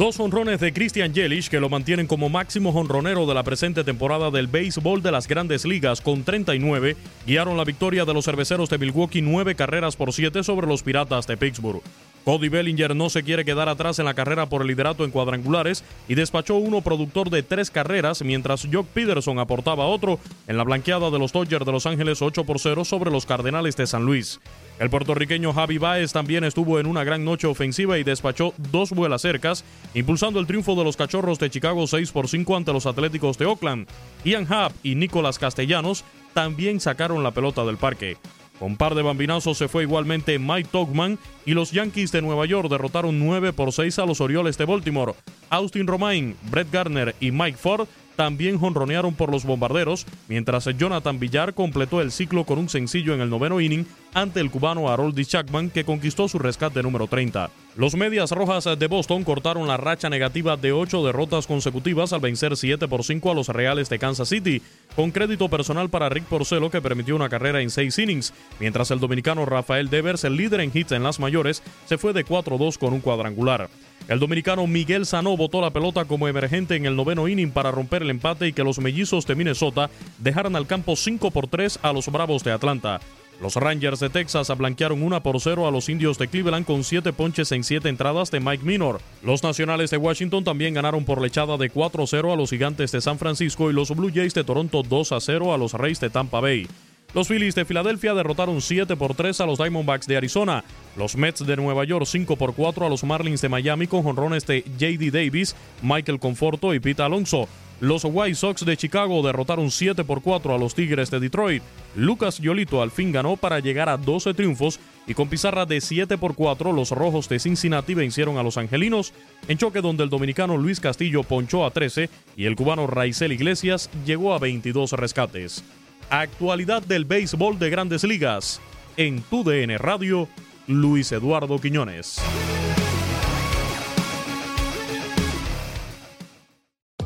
Dos honrones de Christian Yelich que lo mantienen como máximo honronero de la presente temporada del béisbol de las grandes ligas con 39 guiaron la victoria de los cerveceros de Milwaukee nueve carreras por siete sobre los Piratas de Pittsburgh. Cody Bellinger no se quiere quedar atrás en la carrera por el liderato en cuadrangulares y despachó uno productor de tres carreras, mientras Jock Peterson aportaba otro en la blanqueada de los Dodgers de Los Ángeles 8 por 0 sobre los Cardenales de San Luis. El puertorriqueño Javi Baez también estuvo en una gran noche ofensiva y despachó dos vuelas cercas, impulsando el triunfo de los Cachorros de Chicago 6 por 5 ante los Atléticos de Oakland. Ian Happ y Nicolás Castellanos también sacaron la pelota del parque. Con par de bambinazos se fue igualmente Mike Togman y los Yankees de Nueva York derrotaron 9 por 6 a los Orioles de Baltimore. Austin Romain, Brett Garner y Mike Ford también jonronearon por los bombarderos, mientras Jonathan Villar completó el ciclo con un sencillo en el noveno inning ante el cubano Harold Chapman, que conquistó su rescate número 30. Los Medias Rojas de Boston cortaron la racha negativa de ocho derrotas consecutivas al vencer 7 por 5 a los Reales de Kansas City, con crédito personal para Rick Porcelo, que permitió una carrera en seis innings, mientras el dominicano Rafael Devers, el líder en hits en las mayores, se fue de 4-2 con un cuadrangular. El dominicano Miguel Sanó botó la pelota como emergente en el noveno inning para romper el empate y que los mellizos de Minnesota dejaran al campo 5 por 3 a los Bravos de Atlanta. Los Rangers de Texas ablanquearon 1 por 0 a los indios de Cleveland con 7 ponches en 7 entradas de Mike Minor. Los Nacionales de Washington también ganaron por lechada de 4 0 a los Gigantes de San Francisco y los Blue Jays de Toronto 2 0 a los Reyes de Tampa Bay. Los Phillies de Filadelfia derrotaron 7 por 3 a los Diamondbacks de Arizona. Los Mets de Nueva York 5 por 4 a los Marlins de Miami con jonrones de J.D. Davis, Michael Conforto y Pete Alonso. Los White Sox de Chicago derrotaron 7 por 4 a los Tigres de Detroit. Lucas Yolito al fin ganó para llegar a 12 triunfos y con pizarra de 7 por 4 los Rojos de Cincinnati vencieron a los Angelinos en choque donde el dominicano Luis Castillo ponchó a 13 y el cubano Raizel Iglesias llegó a 22 rescates. Actualidad del béisbol de grandes ligas. En tu DN Radio, Luis Eduardo Quiñones.